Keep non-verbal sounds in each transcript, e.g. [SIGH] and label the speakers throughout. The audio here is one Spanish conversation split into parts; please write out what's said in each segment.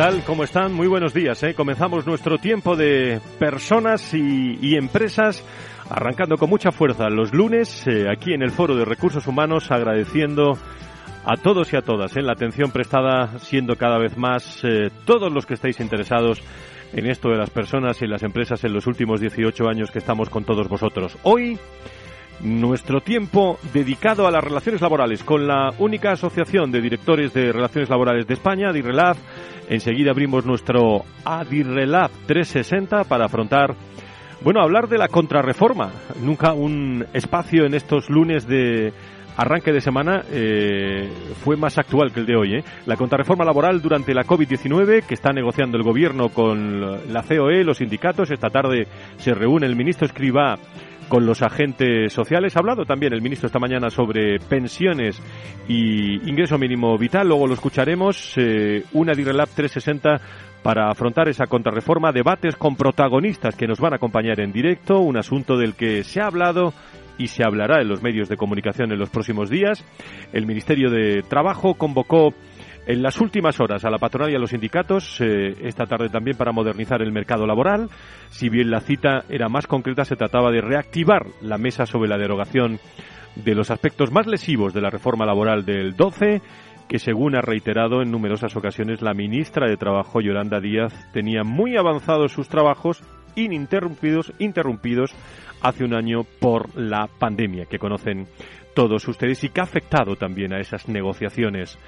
Speaker 1: Tal? ¿Cómo están? Muy buenos días. ¿eh? Comenzamos nuestro tiempo de personas y, empresas, arrancando con mucha fuerza los lunes eh, aquí en el Foro de Recursos Humanos, agradeciendo a todos y a todas ¿eh? la atención prestada, siendo cada vez más eh, todos los que estáis interesados en esto de las personas y las empresas en los últimos 18 años que estamos con todos vosotros. Hoy nuestro tiempo dedicado a las relaciones laborales con la única asociación de directores de relaciones laborales de España, DIRRELAB. Enseguida abrimos nuestro ADIRRELAB 360 para afrontar, bueno, hablar de la contrarreforma. Nunca un espacio en estos lunes de arranque de semana eh, fue más actual que el de hoy. ¿eh? La contrarreforma laboral durante la COVID-19 que está negociando el gobierno con la COE, los sindicatos. Esta tarde se reúne el ministro Escriba con los agentes sociales. Ha hablado también el ministro esta mañana sobre pensiones y ingreso mínimo vital. Luego lo escucharemos. Eh, una DIRELAB 360 para afrontar esa contrarreforma. Debates con protagonistas que nos van a acompañar en directo. Un asunto del que se ha hablado y se hablará en los medios de comunicación en los próximos días. El Ministerio de Trabajo convocó en las últimas horas a la patronal y a los sindicatos, eh, esta tarde también para modernizar el mercado laboral. Si bien la cita era más concreta, se trataba de reactivar la mesa sobre la derogación de los aspectos más lesivos de la reforma laboral del 12 que según ha reiterado en numerosas ocasiones la ministra de Trabajo Yolanda Díaz tenía muy avanzados sus trabajos ininterrumpidos interrumpidos hace un año por la pandemia que conocen todos ustedes y que ha afectado también a esas negociaciones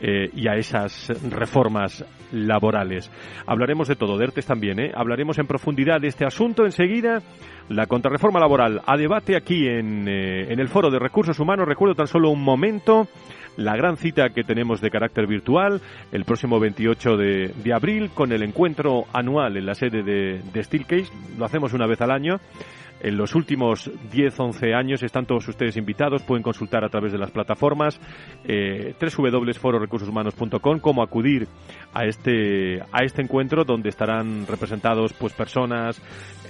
Speaker 1: eh, y a esas reformas laborales. Hablaremos de todo, de ERTES también, ¿eh? hablaremos en profundidad de este asunto enseguida. La contrarreforma laboral a debate aquí en, eh, en el Foro de Recursos Humanos. Recuerdo tan solo un momento la gran cita que tenemos de carácter virtual el próximo 28 de, de abril con el encuentro anual en la sede de, de Steelcase. Lo hacemos una vez al año en los últimos 10, 11 años. Están todos ustedes invitados, pueden consultar a través de las plataformas eh, www.fororecursoshumanos.com cómo acudir a este, a este encuentro donde estarán representados pues personas,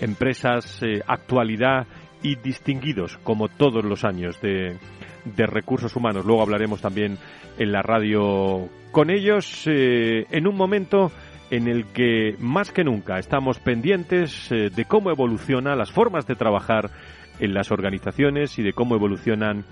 Speaker 1: empresas, eh, actualidad y distinguidos como todos los años de, de recursos humanos. Luego hablaremos también en la radio con ellos eh, en un momento en el que más que nunca estamos pendientes eh, de cómo evolucionan las formas de trabajar en las organizaciones y de cómo evolucionan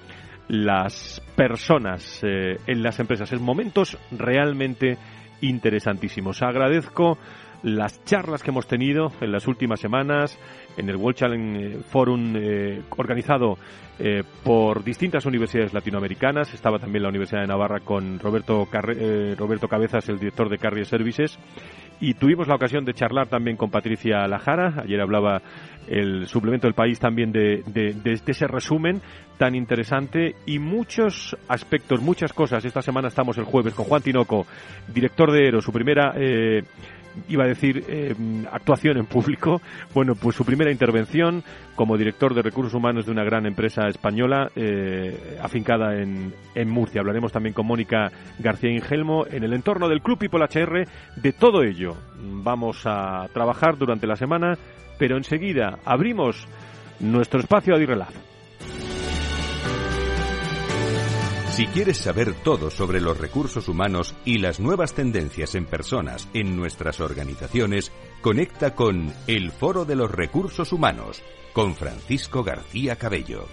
Speaker 1: las personas eh, en las empresas. En momentos realmente interesantísimos. Agradezco las charlas que hemos tenido en las últimas semanas en el World Challenge Forum eh, organizado eh, por distintas universidades latinoamericanas. Estaba también la Universidad de Navarra con Roberto, eh, Roberto Cabezas, el director de Carrier Services. Y tuvimos la ocasión de charlar también con Patricia Lajara. Ayer hablaba el suplemento del país también de, de, ese resumen tan interesante y muchos aspectos, muchas cosas. Esta semana estamos el jueves con Juan Tinoco, director de ERO, su primera iba a decir eh, actuación en público. Bueno, pues su primera intervención como director de recursos humanos de una gran empresa española eh, afincada en, en, Murcia. Hablaremos también con Mónica García Ingelmo en el entorno del Club People HR. De todo ello vamos a trabajar durante la semana, pero enseguida abrimos nuestro espacio a Dirrelaz.
Speaker 2: Si quieres saber todo sobre los recursos humanos y las nuevas tendencias en personas en nuestras organizaciones, conecta con El Foro de los Recursos Humanos con Francisco García Cabello.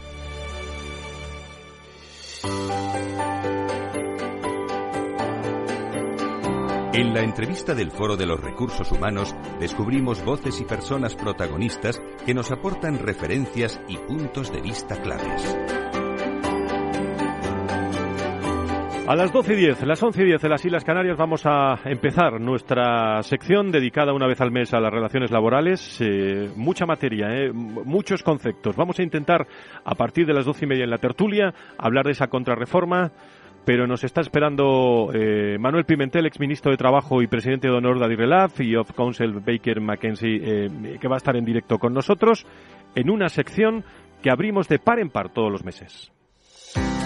Speaker 2: En la entrevista del Foro de los Recursos Humanos descubrimos voces y personas protagonistas que nos aportan referencias y puntos de vista claves.
Speaker 1: A las 12 y 10, las 11 y 10 de las Islas Canarias vamos a empezar nuestra sección dedicada una vez al mes a las relaciones laborales. Eh, mucha materia, eh, muchos conceptos. Vamos a intentar, a partir de las 12 y media en la tertulia, hablar de esa contrarreforma, pero nos está esperando eh, Manuel Pimentel, exministro de Trabajo y presidente de honor de Adirrelaf y of Council Baker McKenzie, que va a estar en directo con nosotros en una sección que abrimos de par en par todos los meses.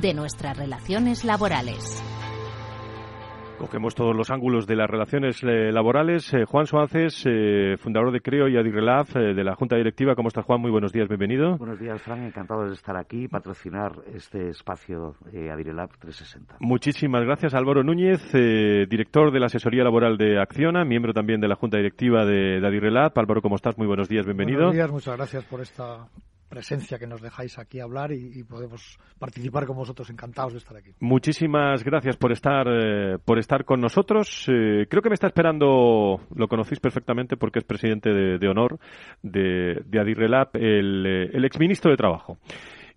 Speaker 3: de nuestras relaciones laborales.
Speaker 1: Cogemos todos los ángulos de las relaciones eh, laborales. Eh, Juan Suárez, eh, fundador de Creo y Adirrelab, de la Junta Directiva. ¿Cómo estás, Juan? Muy buenos días, bienvenido.
Speaker 4: Buenos días, Fran. Encantado de estar aquí y patrocinar este espacio Adirrelab 360.
Speaker 1: Muchísimas gracias, Álvaro Núñez, director de la Asesoría Laboral de Acciona, miembro también de la Junta Directiva de, de Adirrelab. Álvaro, ¿cómo estás? Muy buenos días, bienvenido.
Speaker 5: Buenos días, muchas gracias por esta presencia que nos dejáis aquí hablar y, podemos participar con vosotros. Encantados de estar aquí.
Speaker 1: Muchísimas gracias por estar, eh, por estar con nosotros. Eh, creo que me está esperando, lo conocéis perfectamente porque es presidente de, honor de, de Adirrelab, el, eh, el exministro de Trabajo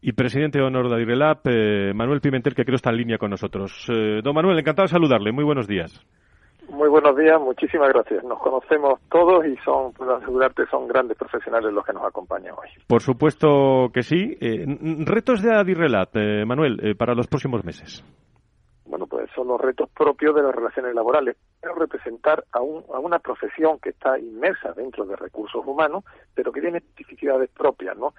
Speaker 1: y presidente de honor de Adirrelab, Manuel Pimentel, que creo está en línea con nosotros. don Manuel, encantado de saludarle. Muy buenos días.
Speaker 6: Muy buenos días, muchísimas gracias. Nos conocemos todos y son, puedo asegurarte, son grandes profesionales los que nos acompañan hoy.
Speaker 1: Por supuesto que sí. Eh, retos de Adirrelat, eh, Manuel, eh, para los próximos meses.
Speaker 6: Bueno, pues son los retos propios de las relaciones laborales. Pero representar a, a una profesión que está inmersa dentro de recursos humanos, pero que tiene especificidades propias, ¿no?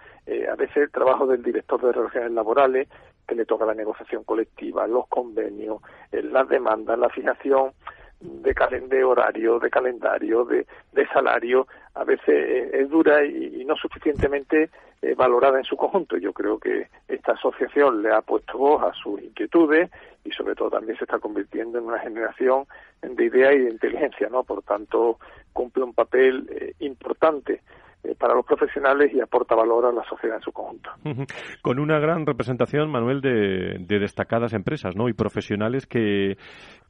Speaker 6: a veces el trabajo del director de relaciones laborales, que le toca la negociación colectiva, los convenios, las demandas, la fijación de, de horario, de calendario, de, de salario, a veces es dura y, no suficientemente eh, valorada en su conjunto. Yo creo que esta asociación le ha puesto voz a sus inquietudes y sobre todo también se está convirtiendo en una generación de idea y de inteligencia, ¿no? Por tanto, cumple un papel eh, importante para los profesionales y aporta valor a la sociedad en su conjunto.
Speaker 1: Con una gran representación, Manuel, de, destacadas empresas ¿no? y profesionales que,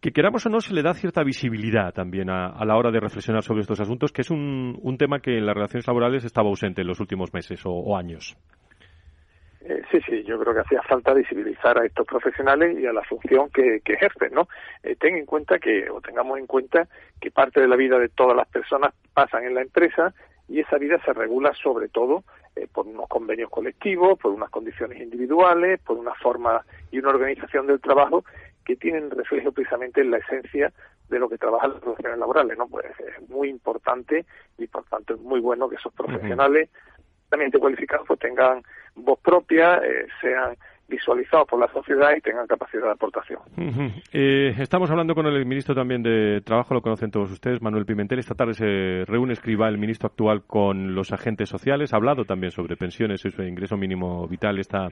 Speaker 1: que, queramos o no, se le da cierta visibilidad también a, la hora de reflexionar sobre estos asuntos, que es un, un, tema que en las relaciones laborales estaba ausente en los últimos meses o, años.
Speaker 6: Eh, sí, sí, yo creo que hacía falta visibilizar a estos profesionales y a la función que, que ejercen, ¿no? Eh, ten en cuenta que, o tengamos en cuenta que parte de la vida de todas las personas pasan en la empresa y esa vida se regula sobre todo eh, por unos convenios colectivos, por unas condiciones individuales, por una forma y una organización del trabajo que tienen reflejo precisamente en la esencia de lo que trabajan las relaciones laborales, ¿no? Pues es muy importante y por tanto es muy bueno que esos profesionales también cualificados pues tengan voz propia, eh, sean visualizados por la sociedad y tengan capacidad de aportación.
Speaker 1: Eh, estamos hablando con el ministro también de Trabajo, lo conocen todos ustedes, Manuel Pimentel. Esta tarde se reúne, escriba el ministro actual con los agentes sociales. Ha hablado también sobre pensiones y su ingreso mínimo vital esta,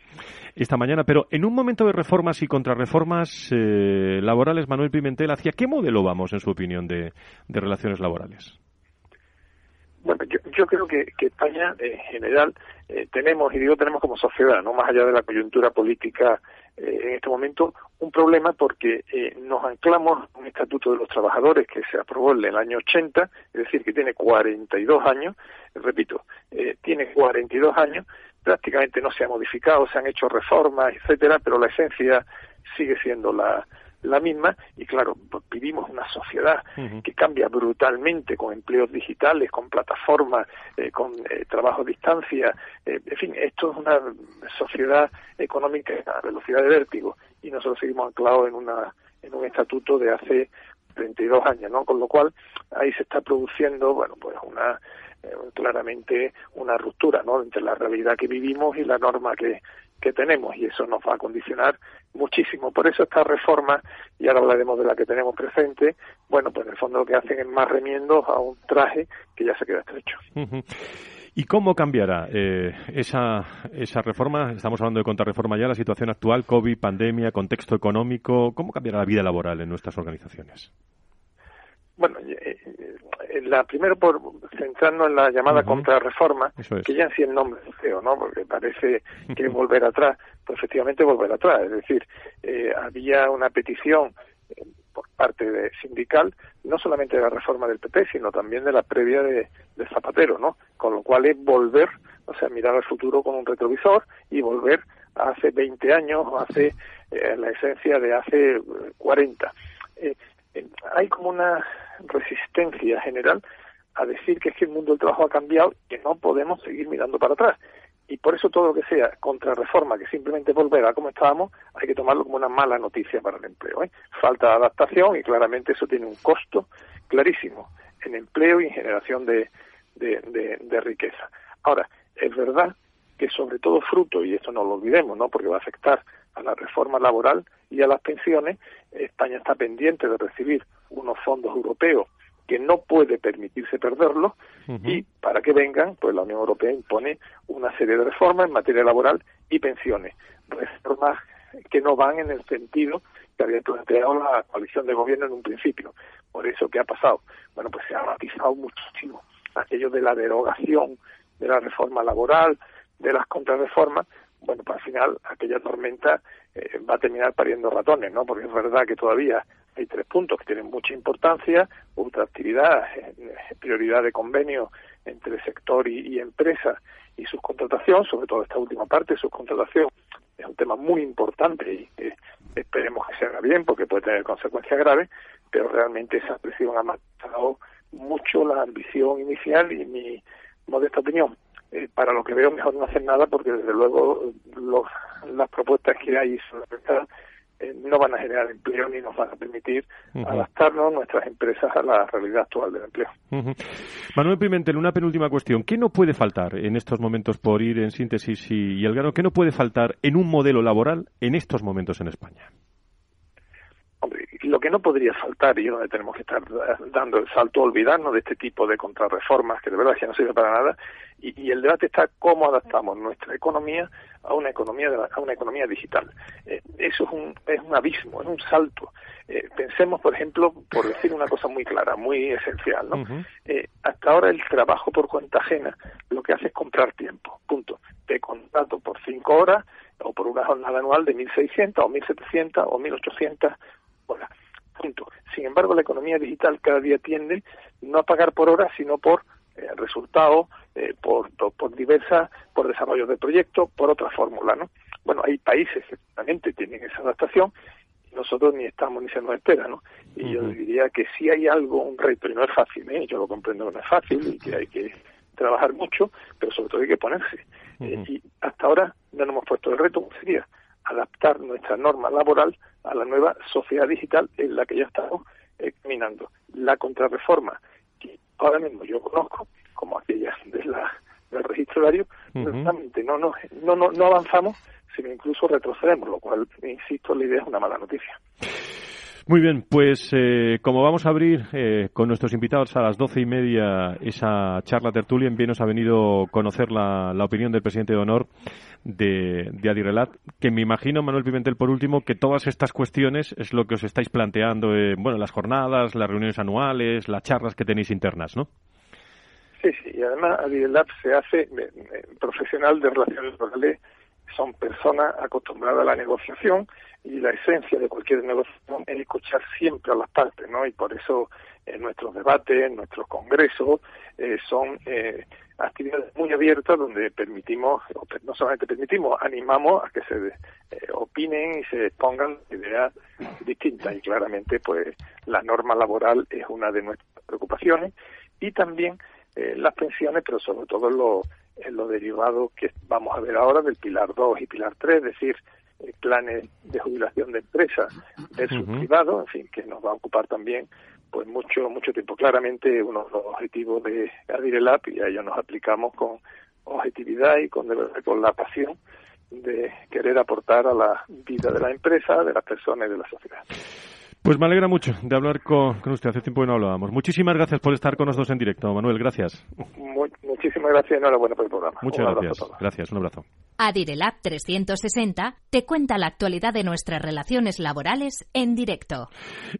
Speaker 1: esta mañana. Pero en un momento de reformas y contrarreformas eh, laborales, Manuel Pimentel, ¿hacia qué modelo vamos, en su opinión, de relaciones laborales?
Speaker 6: Bueno, yo, creo que, España en general eh, tenemos, y digo tenemos como sociedad, no más allá de la coyuntura política eh, en este momento, un problema porque eh, nos anclamos un estatuto de los trabajadores que se aprobó en el año 80, es decir, que tiene 42 años, repito, tiene 42 años, prácticamente no se ha modificado, se han hecho reformas, etcétera, pero la esencia sigue siendo la, la misma y claro, pues, vivimos una sociedad que cambia brutalmente con empleos digitales, con plataformas, eh, con eh, trabajo a distancia, eh, en fin, esto es una sociedad económica a velocidad de vértigo y nosotros seguimos anclados en una en un estatuto de hace 32 años, ¿no? Con lo cual ahí se está produciendo, bueno, pues una claramente una ruptura, ¿no? Entre la realidad que vivimos y la norma que que tenemos y eso nos va a condicionar muchísimo. Por eso esta reforma, y ahora hablaremos de la que tenemos presente, bueno, pues en el fondo lo que hacen es más remiendos a un traje que ya se queda estrecho.
Speaker 1: ¿Y cómo cambiará eh, esa, esa reforma? Estamos hablando de contrarreforma ya, la situación actual, COVID, pandemia, contexto económico. ¿Cómo cambiará la vida laboral en nuestras organizaciones?
Speaker 6: Bueno, eh, eh, la primero por centrarnos en la llamada contrarreforma, que ya en sí el nombre es feo, ¿no? Porque parece [LAUGHS] que volver atrás, pues efectivamente volver atrás. Es decir, eh, había una petición por parte de sindical, no solamente de la reforma del PP, sino también de la previa de, Zapatero, ¿no? Con lo cual es volver, o sea, mirar al futuro con un retrovisor y volver a hace 20 años, hace la esencia de hace 40. Hay como una resistencia general a decir que es que el mundo del trabajo ha cambiado y que no podemos seguir mirando para atrás. Y por eso todo lo que sea contrarreforma, que simplemente volver a como estábamos, hay que tomarlo como una mala noticia para el empleo. ¿eh? Falta adaptación y claramente eso tiene un costo clarísimo en empleo y en generación de, de, riqueza. Ahora, es verdad que sobre todo fruto, y esto no lo olvidemos, ¿no? porque va a afectar a la reforma laboral y a las pensiones, España está pendiente de recibir unos fondos europeos que no puede permitirse perderlos y para que vengan, pues la Unión Europea impone una serie de reformas en materia laboral y pensiones, reformas que no van en el sentido que había planteado la coalición de gobierno en un principio. Por eso, ¿qué ha pasado? Bueno, pues se ha matizado muchísimo aquello de la derogación de la reforma laboral, de las contrarreformas, bueno, pues al final aquella tormenta eh, va a terminar pariendo ratones, ¿no? Porque es verdad que todavía hay tres puntos que tienen mucha importancia, ultraactividad, eh, prioridad de convenio entre sector y, empresa y subcontratación, sobre todo esta última parte, subcontratación, es un tema muy importante y esperemos que se haga bien porque puede tener consecuencias graves, pero realmente esa presión ha matado mucho la ambición inicial y mi modesta opinión eh, para lo que veo mejor no hacer nada porque desde luego las propuestas que hay eh, no van a generar empleo ni nos van a permitir adaptarnos nuestras empresas a la realidad actual del empleo.
Speaker 1: Manuel Pimentel, una penúltima cuestión. ¿Qué no puede faltar en estos momentos, por ir en síntesis y, y al grano, qué no puede faltar en un modelo laboral en estos momentos en España?
Speaker 6: Lo que no podría faltar, y donde tenemos que estar dando el salto, olvidarnos de este tipo de contrarreformas, que de verdad ya no sirve para nada, y, el debate está cómo adaptamos nuestra economía a una economía a una economía digital. Eh, eso es un, es un abismo, es un salto. Eh, pensemos, por ejemplo, por decir una cosa muy clara, muy esencial, ¿no? Eh, hasta ahora el trabajo por cuenta ajena lo que hace es comprar tiempo, punto. Te contrato por cinco horas o por una jornada anual de 1.600 o 1.700 o 1.800 horas. Punto. Sin embargo, la economía digital cada día tiende no a pagar por horas, sino por eh, resultados, eh, por, por diversas, por desarrollo de proyectos, por otra fórmula, ¿no? Bueno, hay países que realmente tienen esa adaptación y nosotros ni estamos ni se nos espera, ¿no? Y yo diría que si hay algo, un reto, y no es fácil, ¿eh? Yo lo comprendo que no es fácil y que hay que trabajar mucho, pero sobre todo hay que ponerse. Eh, y hasta ahora no nos hemos puesto el reto, sería adaptar nuestra norma laboral a la nueva sociedad digital en la que ya estamos caminando. La contrarreforma que ahora mismo yo conozco como aquella de la, del registro horario, no, no, no, no, no avanzamos, sino incluso retrocedemos, lo cual, insisto, la idea es una mala noticia.
Speaker 1: Muy bien, pues eh, como vamos a abrir eh, con nuestros invitados a las doce y media esa charla tertulia, bien nos ha venido conocer la, opinión del presidente de honor de, de, Adirelat, que me imagino, Manuel Pimentel, por último, que todas estas cuestiones es lo que os estáis planteando, eh, bueno, las jornadas, las reuniones anuales, las charlas que tenéis internas, ¿no?
Speaker 6: Sí, sí, y además Adirelat se hace profesional de relaciones laborales son personas acostumbradas a la negociación y la esencia de cualquier negociación es escuchar siempre a las partes, ¿no? Y por eso en nuestros debates, en nuestros congresos, eh, son eh, actividades muy abiertas donde permitimos, no solamente permitimos, animamos a que se eh, opinen y se pongan ideas distintas. Y claramente, pues, la norma laboral es una de nuestras preocupaciones y también las pensiones, pero sobre todo lo en lo derivado que vamos a ver ahora del Pilar 2 y Pilar 3, es decir, eh, planes de jubilación de empresas versus privado, en fin, que nos va a ocupar también pues mucho mucho tiempo. Claramente uno de los objetivos de Adirelab y a ello nos aplicamos con objetividad y con, con la pasión de querer aportar a la vida de la empresa, de las personas y de la sociedad.
Speaker 1: Pues me alegra mucho de hablar con, usted. Hace tiempo que no hablábamos. Muchísimas gracias por estar con nosotros en directo, Manuel. Gracias.
Speaker 6: muchísimas gracias y enhorabuena por el programa.
Speaker 1: Muchas gracias. Gracias. Un abrazo.
Speaker 3: Adirelab 360 te cuenta la actualidad de nuestras relaciones laborales en directo.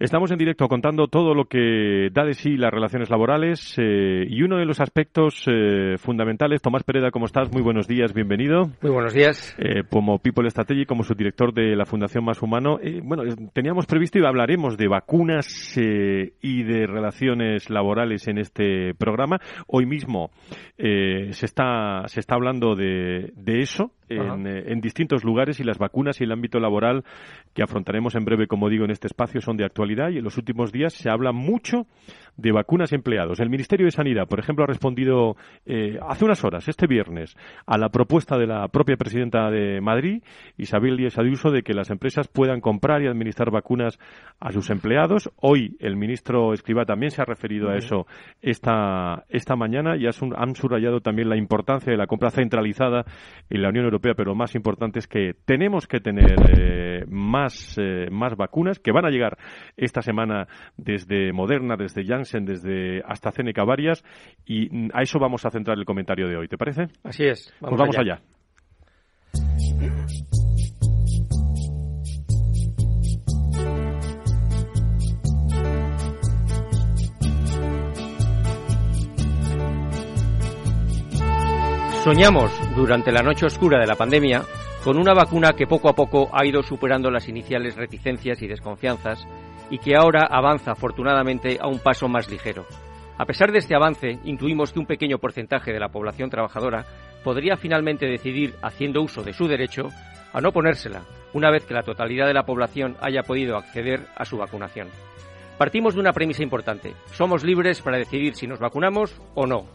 Speaker 1: Estamos en directo contando todo lo que da de sí las relaciones laborales eh, y uno de los aspectos eh, fundamentales. Tomás Pereda, ¿cómo estás? Muy buenos días, bienvenido.
Speaker 7: Muy buenos días.
Speaker 1: Eh, como People Strategy, como subdirector de la Fundación Más Humano. bueno, teníamos previsto y hablaremos de vacunas y de relaciones laborales en este programa. Hoy mismo se, está, se está hablando de eso eh, en, distintos lugares y las vacunas y el ámbito laboral que afrontaremos en breve, como digo, en este espacio son de actualidad y en los últimos días se habla mucho de vacunas empleados. El Ministerio de Sanidad, por ejemplo, ha respondido eh, hace unas horas, este viernes, a la propuesta de la propia presidenta de Madrid, Isabel Díaz Ayuso, de que las empresas puedan comprar y administrar vacunas a sus empleados. Hoy el ministro Escriba también se ha referido a eso esta, esta mañana y han subrayado también la importancia de la compra centralizada en la Unión Europea, pero lo más importante es que tenemos que tener eh, más, eh, más vacunas que van a llegar esta semana desde Moderna, desde Janssen, desde AstraZeneca varias y a eso vamos a centrar el comentario de hoy. ¿Te parece?
Speaker 7: Así es.
Speaker 1: Vamos pues vamos allá.
Speaker 7: Soñamos durante la noche oscura de la pandemia con una vacuna que poco a poco ha ido superando las iniciales reticencias y desconfianzas y que ahora avanza afortunadamente a un paso más ligero. A pesar de este avance, intuimos que un pequeño porcentaje de la población trabajadora podría finalmente decidir, haciendo uso de su derecho, a no ponérsela, una vez que la totalidad de la población haya podido acceder a su vacunación. Partimos de una premisa importante. Somos libres para decidir si nos vacunamos o no.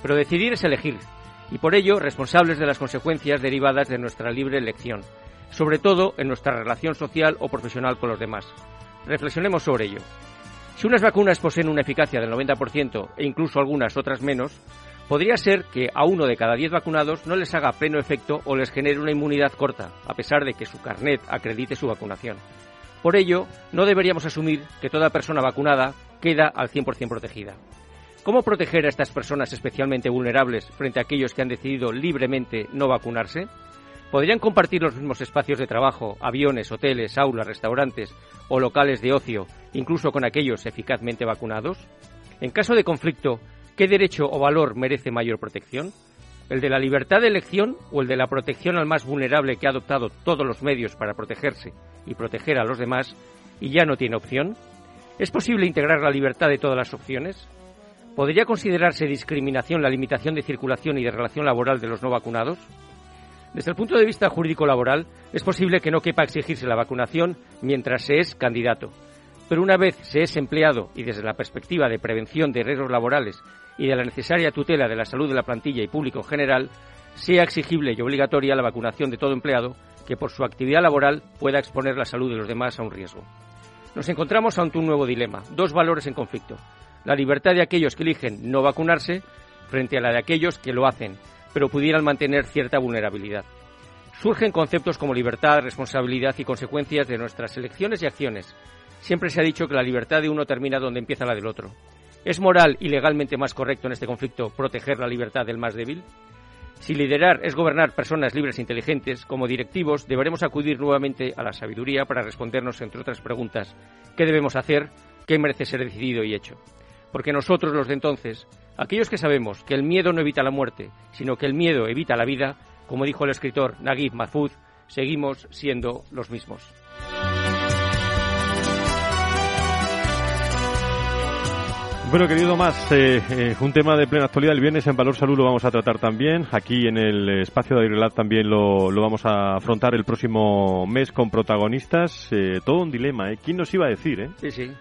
Speaker 7: Pero decidir es elegir, y por ello responsables de las consecuencias derivadas de nuestra libre elección, sobre todo en nuestra relación social o profesional con los demás. Reflexionemos sobre ello. Si unas vacunas poseen una eficacia del 90% e incluso algunas otras menos, podría ser que a uno de cada diez vacunados no les haga pleno efecto o les genere una inmunidad corta, a pesar de que su carnet acredite su vacunación. Por ello, no deberíamos asumir que toda persona vacunada queda al 100% protegida. ¿Cómo proteger a estas personas especialmente vulnerables frente a aquellos que han decidido libremente no vacunarse? ¿Podrían compartir los mismos espacios de trabajo, aviones, hoteles, aulas, restaurantes o locales de ocio, incluso con aquellos eficazmente vacunados? En caso de conflicto, ¿qué derecho o valor merece mayor protección? ¿El de la libertad de elección o el de la protección al más vulnerable que ha adoptado todos los medios para protegerse y proteger a los demás y ya no tiene opción? ¿Es posible integrar la libertad de todas las opciones? ¿Podría considerarse discriminación la limitación de circulación y de relación laboral de los no vacunados? Desde el punto de vista jurídico-laboral, es posible que no quepa exigirse la vacunación mientras se es candidato. Pero una vez se es empleado y desde la perspectiva de prevención de riesgos laborales y de la necesaria tutela de la salud de la plantilla y público en general, sea exigible y obligatoria la vacunación de todo empleado que por su actividad laboral pueda exponer la salud de los demás a un riesgo. Nos encontramos ante un nuevo dilema, dos valores en conflicto. La libertad de aquellos que eligen no vacunarse frente a la de aquellos que lo hacen, pero pudieran mantener cierta vulnerabilidad. Surgen conceptos como libertad, responsabilidad y consecuencias de nuestras elecciones y acciones. Siempre se ha dicho que la libertad de uno termina donde empieza la del otro. ¿Es moral y legalmente más correcto en este conflicto proteger la libertad del más débil? Si liderar es gobernar personas libres e inteligentes, como directivos deberemos acudir nuevamente a la sabiduría para respondernos, entre otras preguntas, ¿qué debemos hacer? ¿Qué merece ser decidido y hecho? Porque nosotros, los de entonces, aquellos que sabemos que el miedo no evita la muerte, sino que el miedo evita la vida, como dijo el escritor Naguib Mahfouz, seguimos siendo los mismos.
Speaker 1: Bueno, querido Tomás, eh, eh, un tema de plena actualidad. El viernes en Valor Salud lo vamos a tratar también. Aquí en el espacio de Airelab también lo, lo, vamos a afrontar el próximo mes con protagonistas. Eh, todo un dilema, ¿eh? ¿Quién nos iba a decir, eh?
Speaker 7: Sí, sí.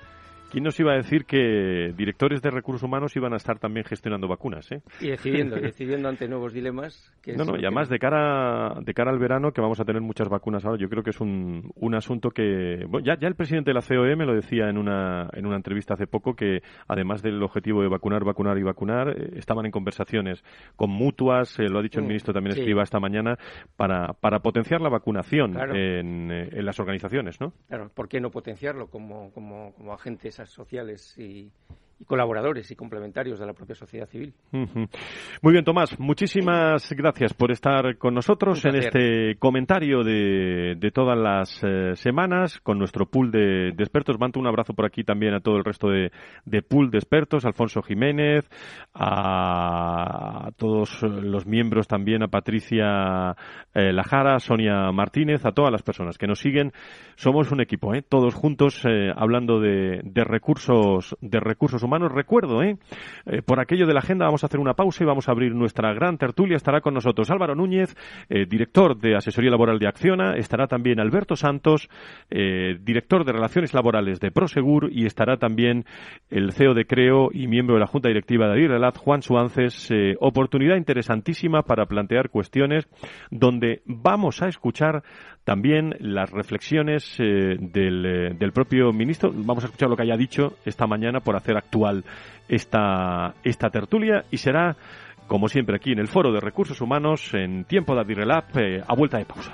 Speaker 1: ¿Quién nos iba a decir que directores de recursos humanos iban a estar también gestionando vacunas? ¿eh?
Speaker 7: Y decidiendo, [LAUGHS] decidiendo ante nuevos dilemas.
Speaker 1: no, no, y además de cara, de cara al verano, que vamos a tener muchas vacunas ahora, yo creo que es un, un asunto que. ya, ya el presidente de la COE me lo decía en una, en una entrevista hace poco, que además del objetivo de vacunar, vacunar y vacunar, eh, estaban en conversaciones con mutuas, eh, lo ha dicho el ministro también escriba esta mañana, para, para potenciar la vacunación en, en, las organizaciones, ¿no?
Speaker 7: Claro, ¿por qué no potenciarlo como, como, como agentes sociales y, y colaboradores y complementarios de la propia sociedad civil.
Speaker 1: Muy bien, Tomás, muchísimas gracias por estar con nosotros en este comentario de, de todas las eh, semanas con nuestro pool de, expertos. Mando un abrazo por aquí también a todo el resto de, de pool de expertos, Alfonso Jiménez, a, todos los miembros también, a Patricia eh, Lajara, Sonia Martínez, a todas las personas que nos siguen. Somos un equipo, ¿eh? todos juntos eh, hablando de, de recursos, de recursos humanos. Recuerdo, ¿eh? ¿eh? por aquello de la agenda vamos a hacer una pausa y vamos a abrir nuestra gran tertulia. Estará con nosotros Álvaro Núñez, eh, director de Asesoría Laboral de Acciona. Estará también Alberto Santos, eh, director de Relaciones Laborales de Prosegur. Y estará también el CEO de Creo y miembro de la Junta Directiva de Adirrelat, Juan Suances. oportunidad interesantísima para plantear cuestiones donde vamos a escuchar también las reflexiones del, del propio ministro. Vamos a escuchar lo que haya dicho esta mañana por hacer esta, esta tertulia y será, como siempre, aquí en el Foro de Recursos Humanos en tiempo de Adirrelab eh, a vuelta de pausa.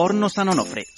Speaker 8: Hornos San Onofre.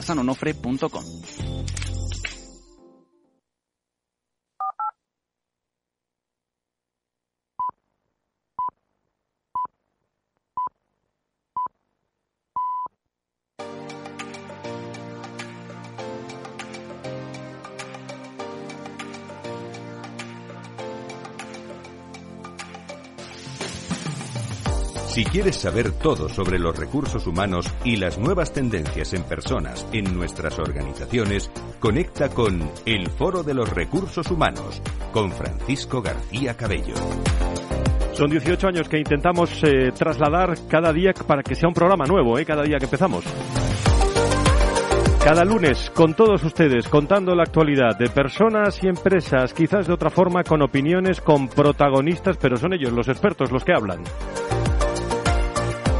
Speaker 8: www.pasteleriasanonofre.com.
Speaker 2: Si quieres saber todo sobre los recursos humanos y las nuevas tendencias en personas en nuestras organizaciones, conecta con El Foro de los Recursos Humanos con Francisco García Cabello.
Speaker 1: Son 18 años que intentamos eh, trasladar cada día para que sea un programa nuevo, ¿eh? cada día que empezamos. Cada lunes con todos ustedes contando la actualidad de personas y empresas, quizás de otra forma con opiniones, con protagonistas, pero son ellos los expertos los que hablan.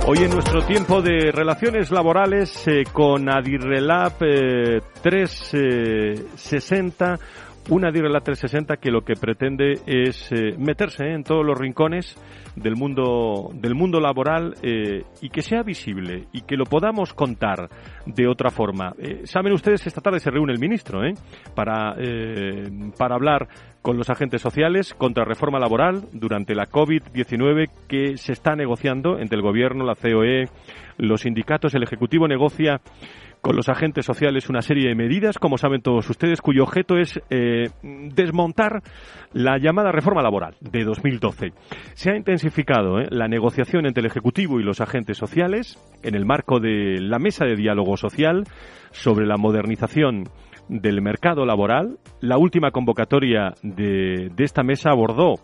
Speaker 1: Hoy en nuestro tiempo de relaciones laborales eh, con Adirrelab eh, 360, una Adirrelab 360 que lo que pretende es eh, meterse en todos los rincones del mundo del mundo laboral eh, y que sea visible y que lo podamos contar de otra forma. Eh, Saben ustedes esta tarde se reúne el ministro ¿eh? para para hablar con los agentes sociales contra reforma laboral durante la COVID-19 que se está negociando entre el Gobierno, la COE, los sindicatos. El Ejecutivo negocia con los agentes sociales una serie de medidas, como saben todos ustedes, cuyo objeto es eh, desmontar la llamada reforma laboral de 2012. Se ha intensificado eh, la negociación entre el Ejecutivo y los agentes sociales en el marco de la mesa de diálogo social sobre la modernización del mercado laboral. La última convocatoria de, esta mesa abordó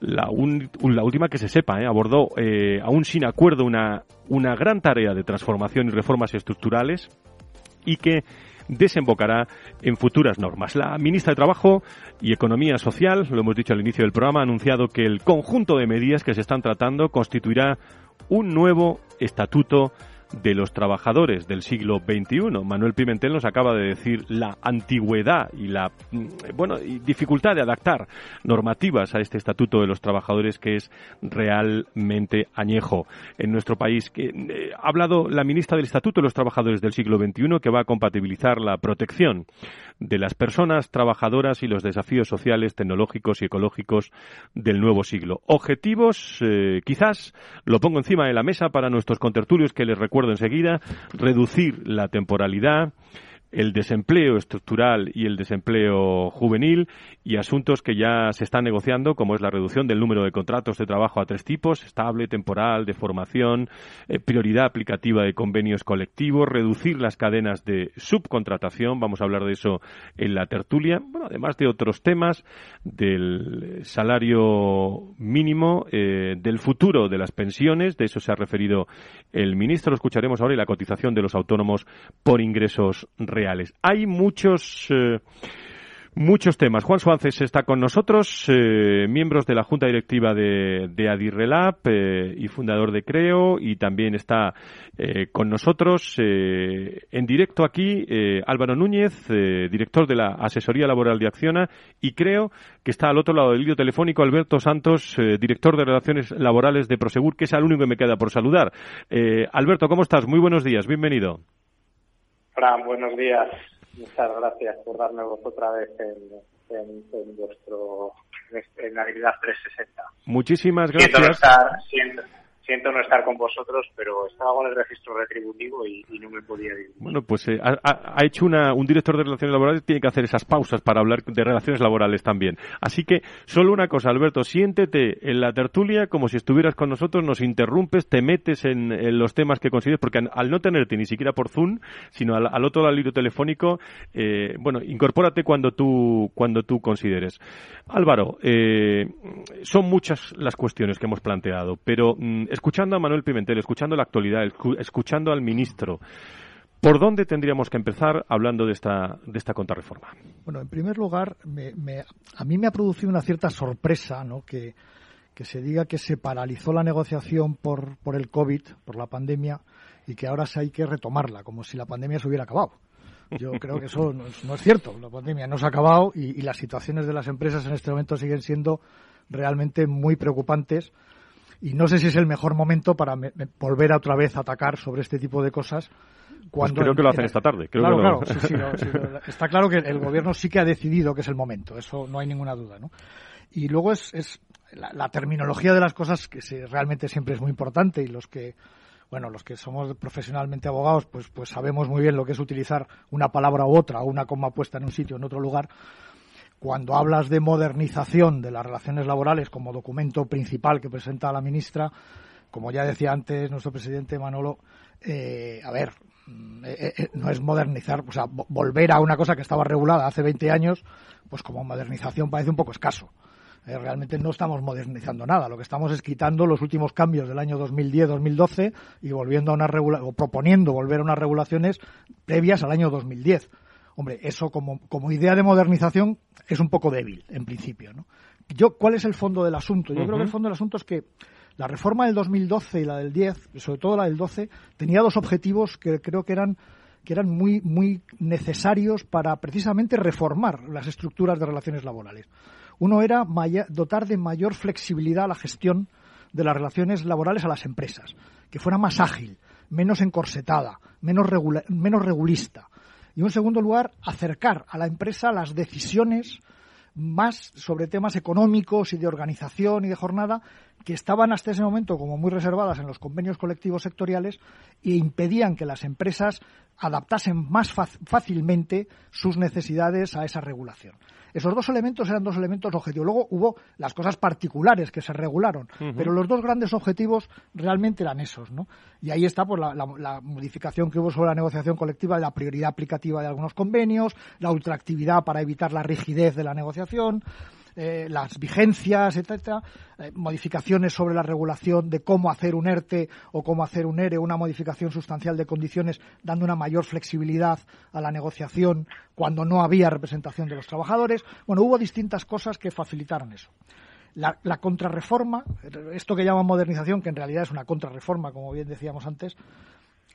Speaker 1: la, última que se sepa, ¿eh? abordó, aún sin acuerdo, una, una gran tarea de transformación y reformas estructurales y que desembocará en futuras normas. La ministra de Trabajo y Economía Social, lo hemos dicho al inicio del programa, ha anunciado que el conjunto de medidas que se están tratando constituirá un nuevo estatuto de los trabajadores del siglo XXI. Manuel Pimentel nos acaba de decir la antigüedad y la bueno dificultad de adaptar normativas a este estatuto de los trabajadores que es realmente añejo en nuestro país. Eh, ha hablado la ministra del estatuto de los trabajadores del siglo XXI que va a compatibilizar la protección de las personas trabajadoras y los desafíos sociales, tecnológicos y ecológicos del nuevo siglo. Objetivos, eh, quizás lo pongo encima de la mesa para nuestros contertulios que les recuerdo enseguida, reducir la temporalidad, el desempleo estructural y el desempleo juvenil y asuntos que ya se están negociando, como es la reducción del número de contratos de trabajo a tres tipos, estable, temporal, de formación, eh, prioridad aplicativa de convenios colectivos, reducir las cadenas de subcontratación, vamos a hablar de eso en la tertulia, bueno, además de otros temas, del salario mínimo, eh, del futuro de las pensiones, de eso se ha referido el ministro, lo escucharemos ahora, y la cotización de los autónomos por ingresos reales Hay muchos eh, muchos temas. Juan Suárez está con nosotros, eh, miembros de la Junta Directiva de, de Adirrelab eh, y fundador de Creo, y también está eh, con nosotros eh, en directo aquí Álvaro Núñez, director de la Asesoría Laboral de Acciona, y Creo que está al otro lado del hilo telefónico Alberto Santos, director de Relaciones Laborales de Prosegur, que es el único que me queda por saludar. Alberto, ¿cómo estás? Muy buenos días, bienvenido.
Speaker 9: Fran, buenos días. Muchas gracias por darme voz otra vez en, en, en vuestro en la habilidad 360.
Speaker 1: Muchísimas gracias.
Speaker 9: Siento no, estar, siento, siento no estar con vosotros, pero estaba con el registro retributivo y, no me podía ir.
Speaker 1: Bueno, pues eh, ha, hecho una, un director de relaciones laborales tiene que hacer esas pausas para hablar de relaciones laborales también. Así que solo una cosa, Alberto, siéntete en la tertulia como si estuvieras con nosotros, nos interrumpes, te metes en, los temas que consideres, porque al, no tenerte ni siquiera por Zoom, sino al, otro lado telefónico, eh, bueno, incorpórate cuando tú, cuando tú consideres. Álvaro, eh, son muchas las cuestiones que hemos planteado, pero mm, escuchando a Manuel Pimentel, escuchando la actualidad, escuchando al ministro, ¿por dónde tendríamos que empezar hablando de esta, de esta contrarreforma?
Speaker 5: Bueno, en primer lugar, a mí me ha producido una cierta sorpresa ¿no? que, se diga que se paralizó la negociación por, por el COVID, por la pandemia, y que ahora se hay que retomarla, como si la pandemia se hubiera acabado. Yo creo que eso no es, cierto. La pandemia no se ha acabado y, las situaciones de las empresas en este momento siguen siendo realmente muy preocupantes. Y no sé si es el mejor momento para volver a otra vez a atacar sobre este tipo de cosas.
Speaker 1: Pues cuando creo que lo hacen esta tarde.
Speaker 5: claro, claro. está claro que el gobierno sí que ha decidido que es el momento. Eso no hay ninguna duda. ¿no? Y luego es, es la, terminología de las cosas que realmente siempre es muy importante y los que bueno, los que somos profesionalmente abogados, pues, pues sabemos muy bien lo que es utilizar una palabra u otra o una coma puesta en un sitio en otro lugar. Cuando hablas de modernización de las relaciones laborales como documento principal que presenta la ministra, como ya decía antes nuestro presidente Manolo, eh, a ver, eh, eh, no es modernizar, o sea, volver a una cosa que estaba regulada hace 20 años, pues como modernización parece un poco escaso. Realmente no estamos modernizando nada. Lo que estamos es quitando los últimos cambios del año 2010-2012 y volviendo a una regula o proponiendo volver a unas regulaciones previas al año 2010. Hombre, eso como, como idea de modernización es un poco débil, en principio. ¿no? Yo, ¿Cuál es el fondo del asunto? Yo creo que el fondo del asunto es que la reforma del 2012 y la del 10, sobre todo la del 12, tenía dos objetivos que creo que eran que eran muy, muy necesarios para precisamente reformar las estructuras de relaciones laborales. Uno era dotar de mayor flexibilidad a la gestión de las relaciones laborales a las empresas, que fuera más ágil, menos encorsetada, menos, menos regulista. Y en segundo lugar, acercar a la empresa las decisiones más sobre temas económicos y de organización y de jornada que estaban hasta ese momento como muy reservadas en los convenios colectivos sectoriales e impedían que las empresas adaptasen más fácilmente sus necesidades a esa regulación. Esos dos elementos eran dos elementos objetivos. Luego hubo las cosas particulares que se regularon, pero los dos grandes objetivos realmente eran esos, ¿no? Y ahí está pues, la, modificación que hubo sobre la negociación colectiva, la prioridad aplicativa de algunos convenios, la ultraactividad para evitar la rigidez de la negociación, eh, las vigencias, etcétera, eh, modificaciones sobre la regulación de cómo hacer un ERTE o cómo hacer un ERE, una modificación sustancial de condiciones, dando una mayor flexibilidad a la negociación cuando no había representación de los trabajadores. Bueno, hubo distintas cosas que facilitaron eso. La, la, contrarreforma, esto que llaman modernización, que en realidad es una contrarreforma, como bien decíamos antes,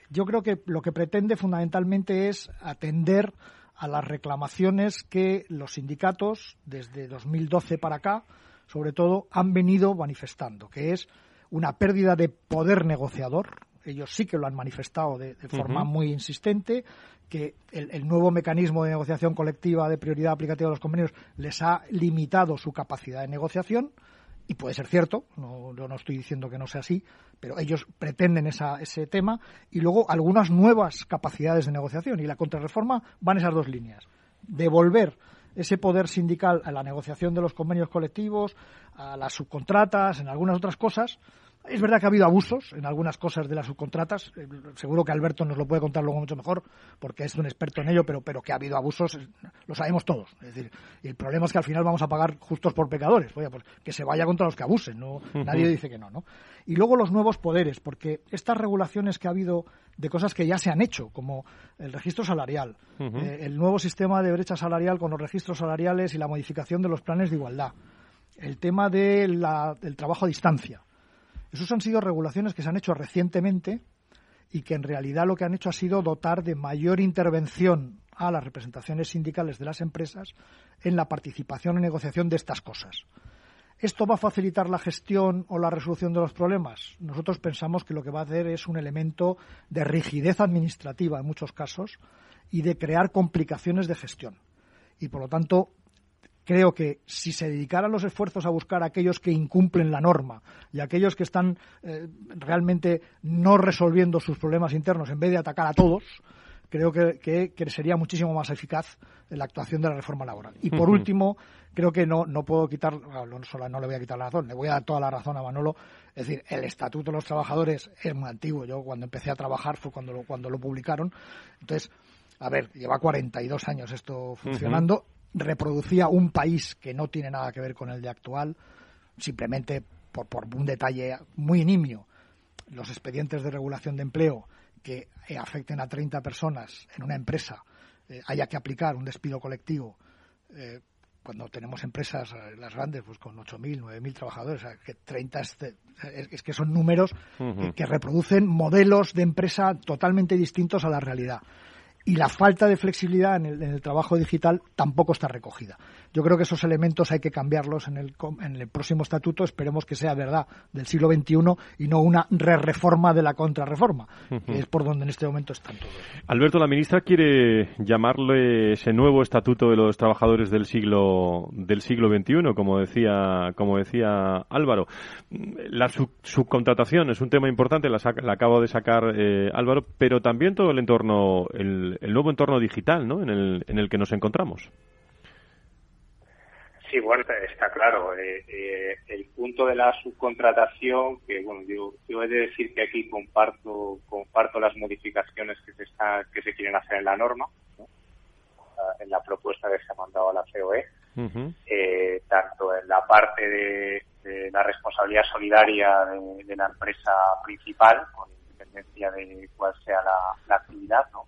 Speaker 5: yo creo que lo que pretende fundamentalmente es atender a las reclamaciones que los sindicatos, desde 2012 para acá, sobre todo, han venido manifestando, que es una pérdida de poder negociador. Ellos sí que lo han manifestado de, forma muy insistente, que el, nuevo mecanismo de negociación colectiva de prioridad aplicativa de los convenios les ha limitado su capacidad de negociación y puede ser cierto, no, no estoy diciendo que no sea así, pero ellos pretenden esa, ese tema y luego algunas nuevas capacidades de negociación. Y la contrarreforma van esas dos líneas. Devolver ese poder sindical a la negociación de los convenios colectivos, a las subcontratas, en algunas otras cosas, es verdad que ha habido abusos en algunas cosas de las subcontratas. Eh, seguro que Alberto nos lo puede contar luego mucho mejor, porque es un experto en ello, pero, pero que ha habido abusos, eh, lo sabemos todos. Es decir, y el problema es que al final vamos a pagar justos por pecadores. Oye, pues que se vaya contra los que abusen, no, nadie dice que no, ¿no? Y luego los nuevos poderes, porque estas regulaciones que ha habido de cosas que ya se han hecho, como el registro salarial, eh, el nuevo sistema de brecha salarial con los registros salariales y la modificación de los planes de igualdad, el tema del trabajo a distancia esas han sido regulaciones que se han hecho recientemente y que en realidad lo que han hecho ha sido dotar de mayor intervención a las representaciones sindicales de las empresas en la participación en negociación de estas cosas. ¿Esto va a facilitar la gestión o la resolución de los problemas? Nosotros pensamos que lo que va a hacer es un elemento de rigidez administrativa en muchos casos y de crear complicaciones de gestión. Y por lo tanto, creo que si se dedicaran los esfuerzos a buscar a aquellos que incumplen la norma y a aquellos que están eh, realmente no resolviendo sus problemas internos en vez de atacar a todos, creo que, sería muchísimo más eficaz la actuación de la reforma laboral. Y por último, creo que no, no puedo quitar, no, solo no le voy a quitar la razón, le voy a dar toda la razón a Manolo. Es decir, el Estatuto de los Trabajadores es muy antiguo. Yo cuando empecé a trabajar fue cuando lo, cuando lo publicaron. Entonces, a ver, lleva 42 años esto funcionando reproducía un país que no tiene nada que ver con el de actual, simplemente por, por un detalle muy nimio. los expedientes de regulación de empleo que eh, afecten a 30 personas en una empresa eh, haya que aplicar un despido colectivo eh, cuando tenemos empresas, las grandes, pues con 8.000, 9.000 trabajadores, que 30 es, es, que son números que reproducen modelos de empresa totalmente distintos a la realidad y la falta de flexibilidad en el, trabajo digital tampoco está recogida. Yo creo que esos elementos hay que cambiarlos en el, en el próximo estatuto. Esperemos que sea verdad del siglo XXI y no una re-reforma de la contrarreforma, que es por donde en este momento están todos.
Speaker 1: Alberto, la ministra quiere llamarle ese nuevo estatuto de los trabajadores del siglo del siglo XXI, como decía como decía Álvaro. La subcontratación es un tema importante, la, acabo de sacar eh, Álvaro, pero también todo el entorno el, el, nuevo entorno digital ¿no? en, el, en el que nos encontramos.
Speaker 9: Sí, bueno, está claro. Eh, eh, el punto de la subcontratación, que bueno, yo, yo he de decir que aquí comparto comparto las modificaciones que se está, que se quieren hacer en la norma, en la propuesta que se ha mandado a la COE, eh, tanto en la parte de, la responsabilidad solidaria de, la empresa principal, con independencia de cuál sea la, la actividad, ¿no?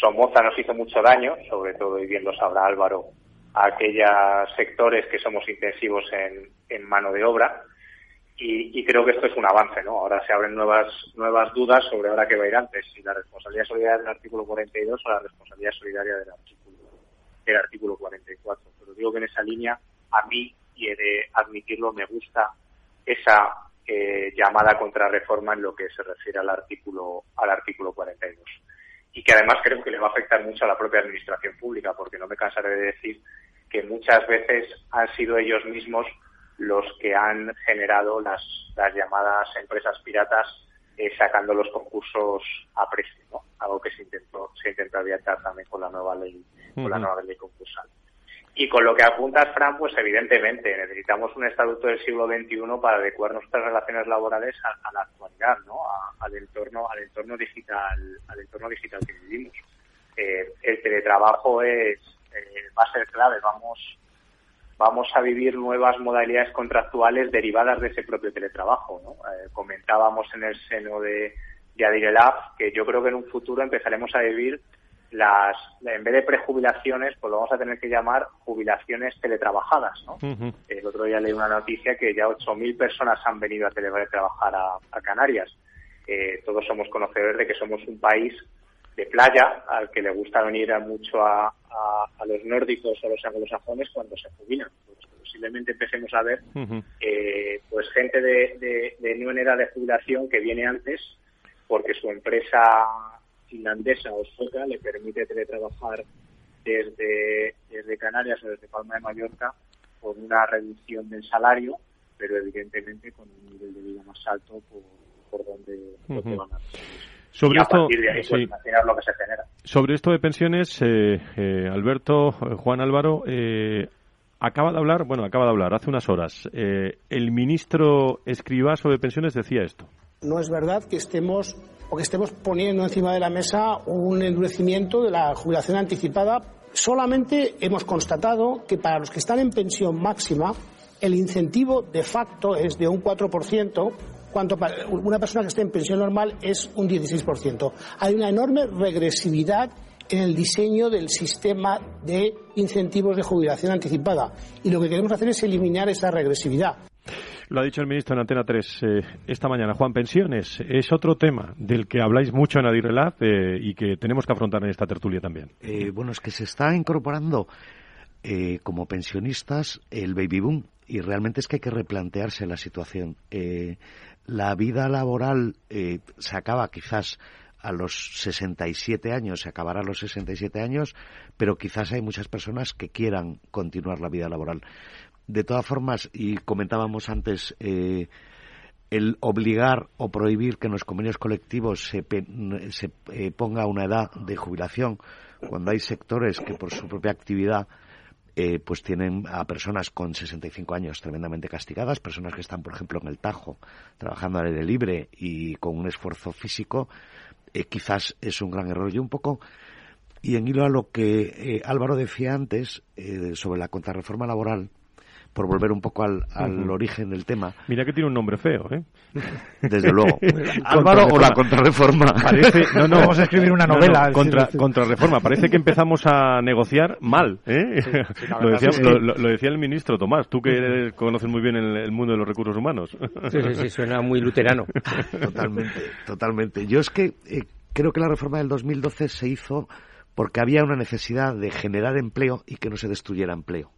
Speaker 9: Somoza nos hizo mucho daño, sobre todo, y bien lo sabrá Álvaro, a aquellos sectores que somos intensivos en, mano de obra. Y, creo que esto es un avance, ¿no? Ahora se abren nuevas nuevas dudas sobre ahora qué va a ir antes, si la responsabilidad solidaria del artículo 42 o la responsabilidad solidaria del artículo, del artículo 44. Pero digo que en esa línea, a mí, y he de admitirlo, me gusta esa eh, llamada contrarreforma en lo que se refiere al artículo al artículo 42 y que además creo que le va a afectar mucho a la propia administración pública, porque no me cansaré de decir que muchas veces han sido ellos mismos los que han generado las, las llamadas empresas piratas eh, sacando los concursos a precio, ¿no? algo que se intentó se intentó aviantar también con la nueva ley con la nueva ley concursal. Y con lo que apuntas, Fran, pues evidentemente necesitamos un estatuto del siglo XXI para adecuar nuestras relaciones laborales a, la actualidad, ¿no? al entorno, al entorno digital, al entorno digital que vivimos. Eh, el teletrabajo es eh, va a ser clave. Vamos, vamos a vivir nuevas modalidades contractuales derivadas de ese propio teletrabajo. ¿no? Eh, comentábamos en el seno de, de Adirelab que yo creo que en un futuro empezaremos a vivir las, en vez de prejubilaciones, pues lo vamos a tener que llamar jubilaciones teletrabajadas, ¿no? El otro día leí una noticia que ya 8.000 personas han venido a teletrabajar a, a Canarias. Eh, todos somos conocedores de que somos un país de playa al que le gusta venir mucho a, a, los nórdicos o a los anglosajones cuando se jubilan. Pues posiblemente empecemos a ver eh, pues gente de, de, de edad de jubilación que viene antes porque su empresa finlandesa o sueca le permite teletrabajar desde, desde Canarias o desde Palma de Mallorca con una reducción del salario, pero evidentemente con un nivel de vida más alto por, por donde, van a
Speaker 1: sobre esto,
Speaker 9: pues, lo que se genera.
Speaker 1: Sobre esto de pensiones, eh, eh, Alberto, eh, Juan Álvaro, acaba de hablar, bueno, acaba de hablar hace unas horas. el ministro Escribá sobre pensiones decía esto.
Speaker 10: No es verdad que estemos o que estemos poniendo encima de la mesa un endurecimiento de la jubilación anticipada. Solamente hemos constatado que para los que están en pensión máxima, el incentivo de facto es de un 4%, cuanto para una persona que esté en pensión normal es un 16%. Hay una enorme regresividad en el diseño del sistema de incentivos de jubilación anticipada. Y lo que queremos hacer es eliminar esa regresividad.
Speaker 1: Lo ha dicho el ministro en Antena 3 eh, esta mañana. Juan, pensiones es otro tema del que habláis mucho en Adirrelab eh, y que tenemos que afrontar en esta tertulia también.
Speaker 4: Eh, bueno, es que se está incorporando como pensionistas el baby boom y realmente es que hay que replantearse la situación. la vida laboral se acaba quizás a los 67 años, se acabará a los 67 años, pero quizás hay muchas personas que quieran continuar la vida laboral. De todas formas, y comentábamos antes, eh, el obligar o prohibir que en los convenios colectivos se, se eh, ponga una edad de jubilación cuando hay sectores que por su propia actividad eh, pues tienen a personas con 65 años tremendamente castigadas, personas que están, por ejemplo, en el Tajo, trabajando al aire libre y con un esfuerzo físico, quizás es un gran error. Y un poco, y en hilo a lo que Álvaro decía antes sobre la contrarreforma laboral, por volver un poco al, al origen del tema.
Speaker 1: Mira que tiene un nombre feo, ¿eh? [LAUGHS]
Speaker 4: Desde luego. [LAUGHS] Álvaro o la contrarreforma.
Speaker 1: Parece, [LAUGHS] no, no,
Speaker 5: Vamos a escribir una
Speaker 1: no, no,
Speaker 5: novela.
Speaker 1: contra, contrarreforma. Parece que empezamos a negociar mal, ¿eh? lo, decía, lo, lo, decía, el ministro Tomás, tú que eres, conoces muy bien el, el, mundo de los recursos humanos.
Speaker 7: Sí, sí, sí, suena muy luterano.
Speaker 4: Totalmente, totalmente. Yo es que eh, creo que la reforma del 2012 se hizo porque había una necesidad de generar empleo y que no se destruyera empleo.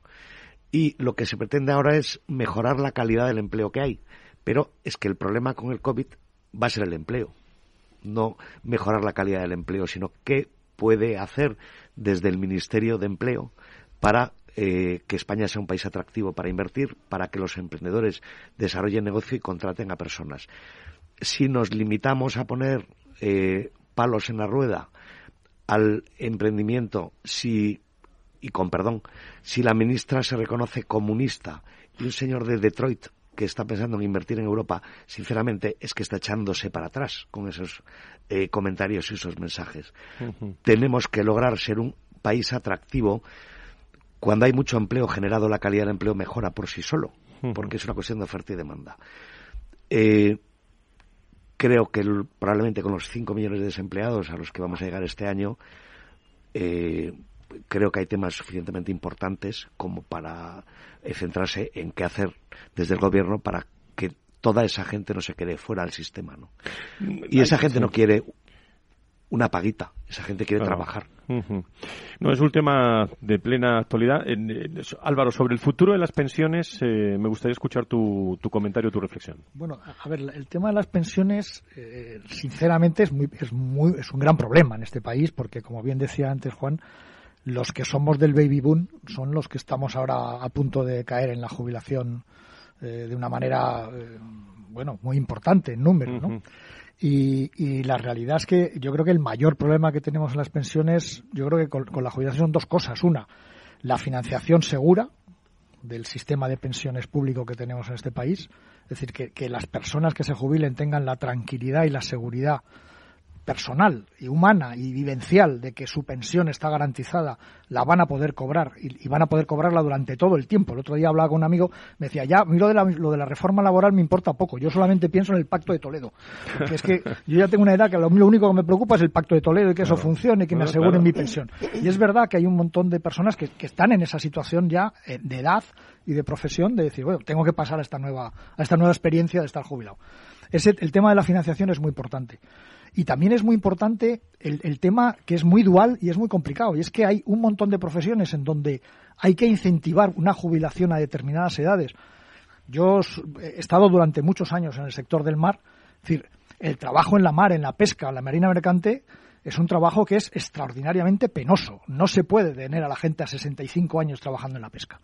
Speaker 4: Y lo que se pretende ahora es mejorar la calidad del empleo que hay. Pero es que el problema con el COVID va a ser el empleo. No mejorar la calidad del empleo, sino qué puede hacer desde el Ministerio de Empleo para eh, que España sea un país atractivo para invertir, para que los emprendedores desarrollen negocio y contraten a personas. Si nos limitamos a poner eh, palos en la rueda al emprendimiento, si y con perdón, si la ministra se reconoce comunista y un señor de Detroit que está pensando en invertir en Europa, sinceramente es que está echándose para atrás con esos eh, comentarios y esos mensajes. Uh -huh. Tenemos que lograr ser un país atractivo. Cuando hay mucho empleo generado, la calidad del empleo mejora por sí solo, uh -huh. porque es una cuestión de oferta y demanda. Eh, creo que el, probablemente con los 5 millones de desempleados a los que vamos a llegar este año, eh, creo que hay temas suficientemente importantes como para eh, centrarse en qué hacer desde el gobierno para que toda esa gente no se quede fuera del sistema, ¿no? Y esa gente no quiere una paguita, esa gente quiere
Speaker 1: Claro.
Speaker 4: trabajar.
Speaker 1: No, es un tema de plena actualidad. En- en- Álvaro, sobre el futuro de las pensiones, eh, me gustaría escuchar tu, tu comentario, tu reflexión.
Speaker 5: Bueno, a ver, el tema de las pensiones, eh, sinceramente, es, muy, es, muy, es un gran problema en este país, porque, como bien decía antes Juan, los que somos del baby boom son los que estamos ahora a punto de caer en la jubilación eh, de una manera, eh, bueno, muy importante en número, ¿no? Y, y la realidad es que yo creo que el mayor problema que tenemos en las pensiones, yo creo que con, con la jubilación son dos cosas. Una, la financiación segura del sistema de pensiones público que tenemos en este país. Es decir, que, que las personas que se jubilen tengan la tranquilidad y la seguridad personal y humana y vivencial de que su pensión está garantizada, la van a poder cobrar y, y van a poder cobrarla durante todo el tiempo. El otro día hablaba con un amigo, me decía, ya, lo de, la, lo de la reforma laboral me importa poco, yo solamente pienso en el Pacto de Toledo. Porque es que [LAUGHS] yo ya tengo una edad que lo, lo único que me preocupa es el Pacto de Toledo y que eso funcione y que me aseguren
Speaker 1: claro.
Speaker 5: mi pensión. Y es verdad que hay un montón de personas que, que están en esa situación ya eh, de edad y de profesión de decir, bueno, tengo que pasar a esta nueva, a esta nueva experiencia de estar jubilado. Ese, el tema de la financiación es muy importante. Y también es muy importante el, tema que es muy dual y es muy complicado. Y es que hay un montón de profesiones en donde hay que incentivar una jubilación a determinadas edades. Yo he estado durante muchos años en el sector del mar. Es decir, el trabajo en la mar, en la pesca, en la marina mercante, es un trabajo que es extraordinariamente penoso. No se puede tener a la gente a 65 años trabajando en la pesca.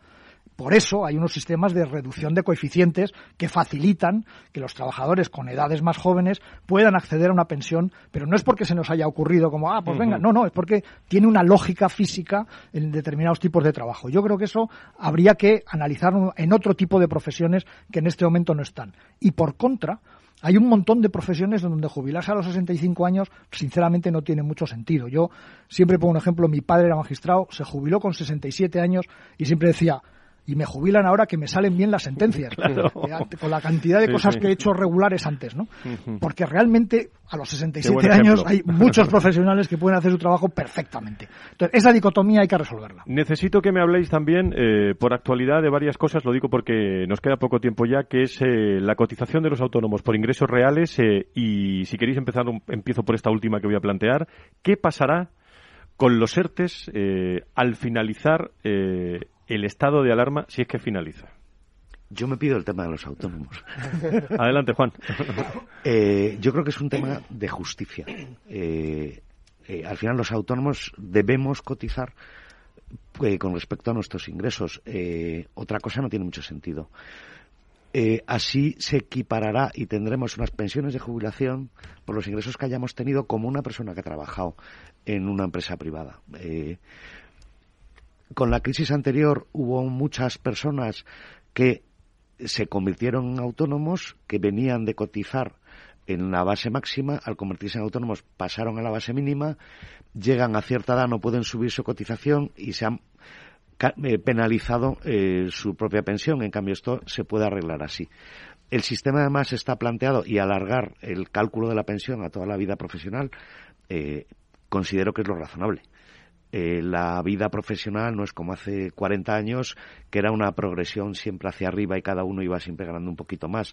Speaker 5: Por eso hay unos sistemas de reducción de coeficientes que facilitan que los trabajadores con edades más jóvenes puedan acceder a una pensión, pero no es porque se nos haya ocurrido como, ah, pues venga, no, no, es porque tiene una lógica física en determinados tipos de trabajo. Yo creo que eso habría que analizarlo en otro tipo de profesiones que en este momento no están. Y por contra, hay un montón de profesiones donde jubilarse a los 65 años, sinceramente, no tiene mucho sentido. Yo siempre pongo un ejemplo, mi padre era magistrado, se jubiló con 67 años y siempre decía, y me jubilan ahora que me salen bien las sentencias,
Speaker 1: Claro.
Speaker 5: Eh, con la cantidad de
Speaker 1: Sí,
Speaker 5: cosas
Speaker 1: sí.
Speaker 5: que he hecho regulares antes, ¿no? Porque realmente a los
Speaker 1: Qué
Speaker 5: 67
Speaker 1: buen
Speaker 5: años hay muchos [LAUGHS] profesionales que pueden hacer su trabajo perfectamente. Entonces, esa dicotomía hay que resolverla.
Speaker 1: Necesito que me habléis también, eh, por actualidad, de varias cosas, lo digo porque nos queda poco tiempo ya, que es eh, la cotización de los autónomos por ingresos reales eh, y si queréis empezar, un- empiezo por esta última que voy a plantear. ¿Qué pasará con los ERTES eh, al finalizar eh, el estado de alarma, si es que finaliza?
Speaker 4: Yo me pido el tema de los autónomos. [LAUGHS]
Speaker 1: Adelante, Juan. [LAUGHS]
Speaker 4: Eh, yo creo que es un tema de justicia. Eh, eh, al final los autónomos debemos cotizar eh, con respecto a nuestros ingresos. Eh, otra cosa no tiene mucho sentido. Así se equiparará y tendremos unas pensiones de jubilación por los ingresos que hayamos tenido como una persona que ha trabajado en una empresa privada. Eh, con la crisis anterior hubo muchas personas que se convirtieron en autónomos, que venían de cotizar en la base máxima, al convertirse en autónomos pasaron a la base mínima, llegan a cierta edad, no pueden subir su cotización y se han penalizado su propia pensión. En cambio, esto se puede arreglar así. El sistema además está planteado y alargar el cálculo de la pensión a toda la vida profesional considero que es lo razonable. La vida profesional no es como hace 40 años, que era una progresión siempre hacia arriba y cada uno iba siempre ganando un poquito más.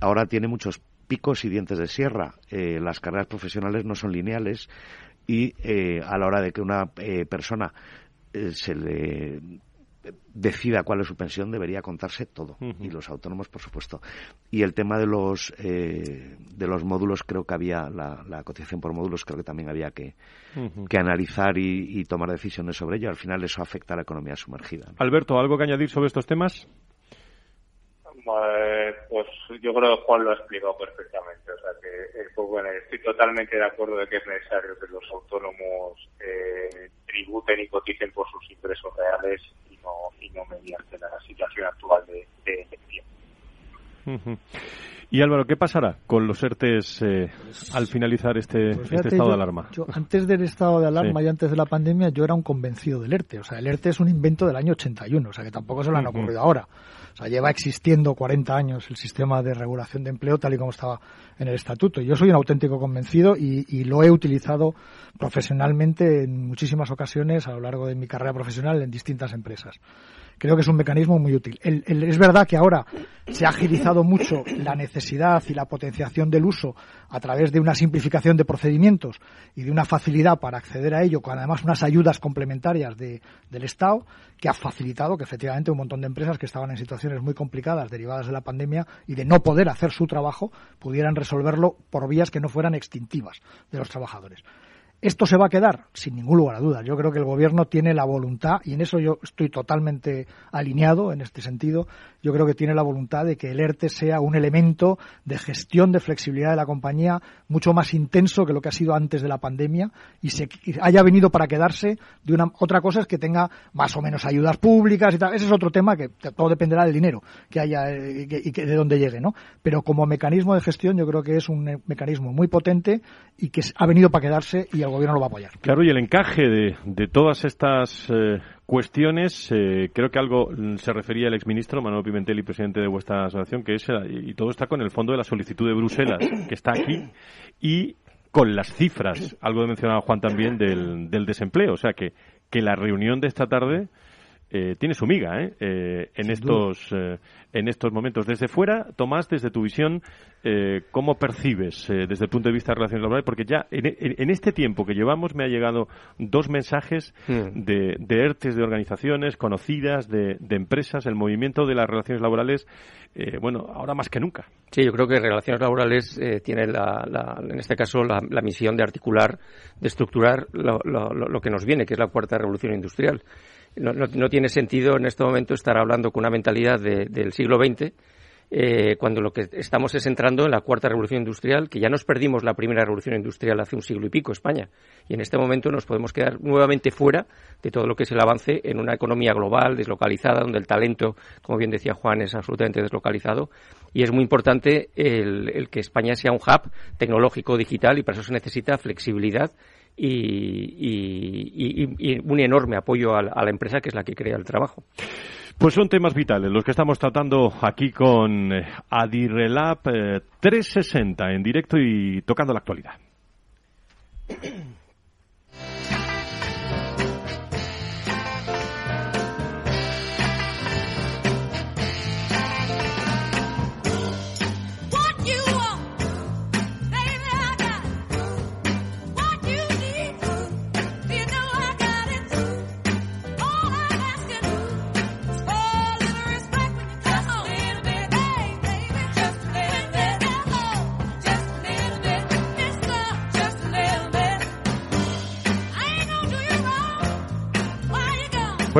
Speaker 4: Ahora tiene muchos picos y dientes de sierra. Eh, las carreras profesionales no son lineales y eh, a la hora de que una eh, persona se le decida cuál es su pensión debería contarse todo. Y los autónomos por supuesto. Y el tema de los de los módulos creo que había la, cotización por módulos creo que también había que, que analizar y, tomar decisiones sobre ello. Al final eso afecta a la economía sumergida
Speaker 1: Alberto algo que añadir sobre estos temas
Speaker 9: pues yo creo que Juan lo ha explicado perfectamente. O sea que, pues bueno, estoy totalmente de acuerdo de que es necesario que los autónomos eh, tributen y coticen por sus ingresos reales y no, y no mediante la situación actual de, de
Speaker 1: Y Álvaro, ¿qué pasará con los ERTES eh, al finalizar este, pues este estado de alarma?
Speaker 5: Yo, antes del estado de alarma y antes de la pandemia, yo era un convencido del ERTE. O sea, el ERTE es un invento del año 81, o sea, que tampoco se lo han ocurrido ahora. Lleva existiendo 40 años el sistema de regulación de empleo tal y como estaba en el estatuto. Yo soy un auténtico convencido y lo he utilizado profesionalmente en muchísimas ocasiones a lo largo de mi carrera profesional en distintas empresas creo que es un mecanismo muy útil. es verdad que ahora se ha agilizado mucho la necesidad y la potenciación del uso a través de una simplificación de procedimientos y de una facilidad para acceder a ello, con además unas ayudas complementarias del Estado, que ha facilitado que efectivamente un montón de empresas que estaban en situaciones muy complicadas derivadas de la pandemia y de no poder hacer su trabajo pudieran resolverlo por vías que no fueran extintivas de los trabajadores. ¿Esto se va a quedar? Sin ningún lugar a dudas. Yo creo que el Gobierno tiene la voluntad, y en eso yo estoy totalmente alineado en este sentido, yo creo que tiene la voluntad de que el ERTE sea un elemento de gestión de flexibilidad de la compañía mucho más intenso que lo que ha sido antes de la pandemia y se haya venido para quedarse de una otra cosa es que tenga más o menos ayudas públicas y tal. Ese es otro tema que todo dependerá del dinero que haya eh, y, que, de dónde llegue, ¿no? Pero como mecanismo de gestión yo creo que es un mecanismo muy potente y que ha venido para quedarse y gobierno lo va a apoyar.
Speaker 1: Claro, y el encaje de, de todas estas eh, cuestiones, eh, creo que algo se refería el exministro Manuel Pimentel y presidente de vuestra asociación, que es, eh, y todo está con el fondo de la solicitud de Bruselas, [COUGHS] que está aquí, y con las cifras, algo mencionaba Juan también, del, del desempleo. O sea, que, que la reunión de esta tarde eh, tiene su miga ¿eh? eh en estos eh, en estos momentos. Desde fuera Tomás desde tu visión cómo percibes desde el punto de vista de relaciones laborales porque ya en, este tiempo que llevamos me ha llegado dos mensajes hmm. de, de ERTES de organizaciones conocidas de, de, empresas el movimiento de las relaciones laborales bueno ahora más que nunca.
Speaker 7: Sí yo creo que relaciones laborales tiene la, en este caso la, misión de articular de estructurar lo, lo que nos viene que es la cuarta revolución industrial no, no, tiene sentido en este momento estar hablando con una mentalidad del siglo XX eh, cuando lo que estamos es entrando en la cuarta revolución industrial, que ya nos perdimos la primera revolución industrial hace un siglo y pico, España. Y en este momento nos podemos quedar nuevamente fuera de todo lo que es el avance en una economía global, deslocalizada, donde el talento, como bien decía Juan, es absolutamente deslocalizado. Y es muy importante el, que España sea un hub tecnológico digital y para eso se necesita flexibilidad y, un enorme apoyo a la, empresa que es la que crea el trabajo.
Speaker 1: Pues son temas vitales los que estamos tratando aquí con eh, Adirrelab 360 eh, en directo y tocando la actualidad.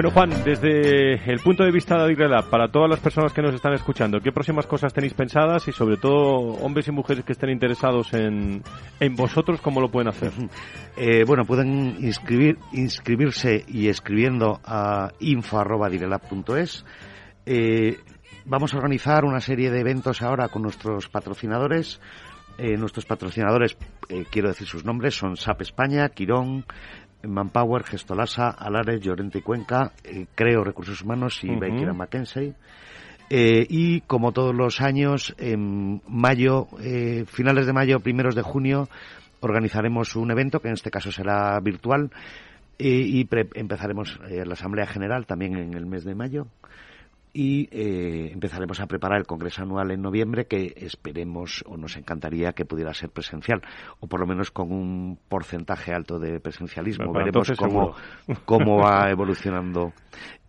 Speaker 1: Bueno, Juan, desde el punto de vista de Adigrela, para todas las personas que nos están escuchando, ¿qué próximas cosas tenéis pensadas? Y sobre todo, hombres y mujeres que estén interesados en, en vosotros, ¿cómo lo pueden hacer?
Speaker 4: Eh, bueno, pueden inscribir, inscribirse y escribiendo a info.direlab.es. Eh, vamos a organizar una serie de eventos ahora con nuestros patrocinadores. Eh, nuestros patrocinadores, quiero decir sus nombres, son SAP España, Quirón, Manpower, Gestolasa, Alares, Llorente y Cuenca, eh, Creo Recursos Humanos y Baker McKenzie. Eh, y como todos los años, en mayo, eh, finales de mayo, primeros de junio, organizaremos un evento que en este caso será virtual y empezaremos la Asamblea General también en el mes de mayo y eh, empezaremos a preparar el Congreso Anual en noviembre que esperemos o nos encantaría que pudiera ser presencial o por lo menos con un porcentaje alto de presencialismo. Veremos cómo, cómo va [LAUGHS] evolucionando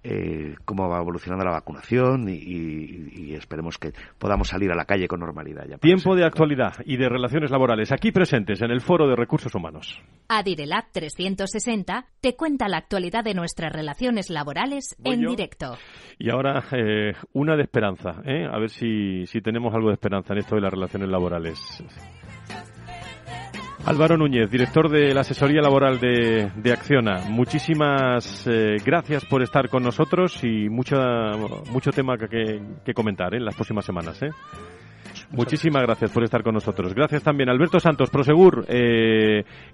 Speaker 4: eh, cómo va evolucionando la vacunación y, esperemos que podamos salir a la calle con normalidad. Ya
Speaker 1: Tiempo de actualidad y de relaciones laborales aquí presentes en el Foro de Recursos Humanos.
Speaker 3: Adirelab 360 te cuenta la actualidad de nuestras relaciones laborales en directo.
Speaker 1: Y ahora eh, una de esperanza, ¿eh? a ver si, si tenemos algo de esperanza en esto de las relaciones laborales. Álvaro Núñez, director de la asesoría laboral de, Acciona. Muchísimas eh, gracias por estar con nosotros y mucho, mucho tema que, que comentar ¿eh? en las próximas semanas. ¿eh? Muchísimas gracias por estar con nosotros. Gracias también Alberto Santos, Prosegur.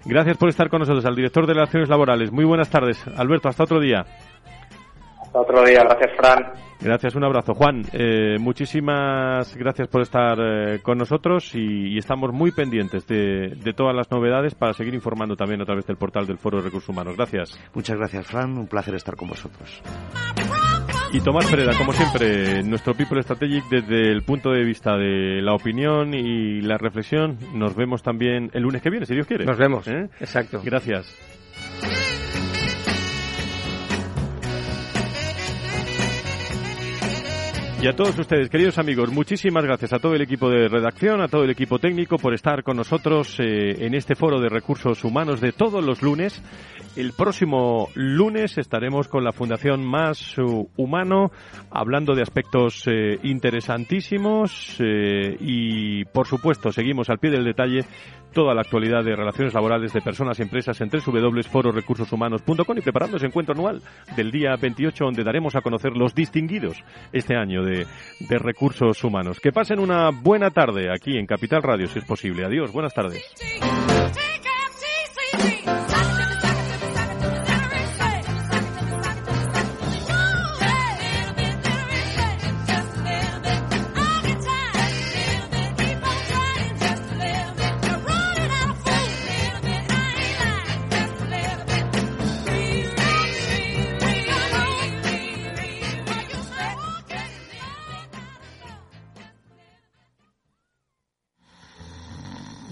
Speaker 1: gracias por estar con nosotros, al director de Relaciones Laborales. Muy buenas tardes. Alberto, hasta otro día.
Speaker 9: Hasta otro día. Gracias, Fran.
Speaker 1: Gracias, un abrazo. Juan, eh, muchísimas gracias por estar eh, con nosotros y, estamos muy pendientes de, todas las novedades para seguir informando también a través del portal del Foro de Recursos Humanos. Gracias.
Speaker 4: Muchas gracias, Fran. Un placer estar con vosotros.
Speaker 1: Y Tomás Pereda, como siempre, nuestro People Strategic desde el punto de vista de la opinión y la reflexión. Nos vemos también el lunes que viene, si Dios quiere.
Speaker 7: Nos vemos, ¿eh? Exacto.
Speaker 1: Gracias. Y a todos ustedes, queridos amigos, muchísimas gracias a todo el equipo de redacción, a todo el equipo técnico por estar con nosotros eh, en este foro de recursos humanos de todos los lunes. El próximo lunes estaremos con la Fundación Más Humano hablando de aspectos eh, interesantísimos eh, y, por supuesto, seguimos al pie del detalle toda la actualidad de relaciones laborales de personas y empresas en www.fororecursoshumanos.com y preparando ese encuentro anual del día 28 donde daremos a conocer los distinguidos este año de, de recursos humanos. Que pasen una buena tarde aquí en Capital Radio, si es posible. Adiós, buenas tardes.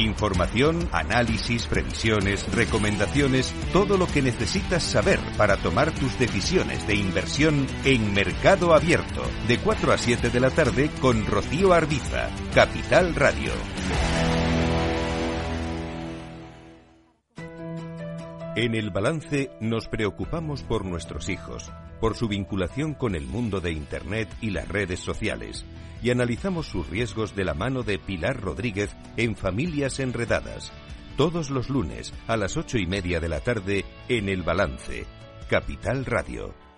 Speaker 2: Información, análisis, previsiones, recomendaciones, todo lo que necesitas saber para tomar tus decisiones de inversión en Mercado Abierto, de 4 a 7 de la tarde con Rocío Arbiza, Capital Radio. En el balance nos preocupamos por nuestros hijos, por su vinculación con el mundo de Internet y las redes sociales y analizamos sus riesgos de la mano de Pilar Rodríguez en Familias Enredadas. Todos los lunes a las ocho y media de la tarde en El Balance, Capital Radio.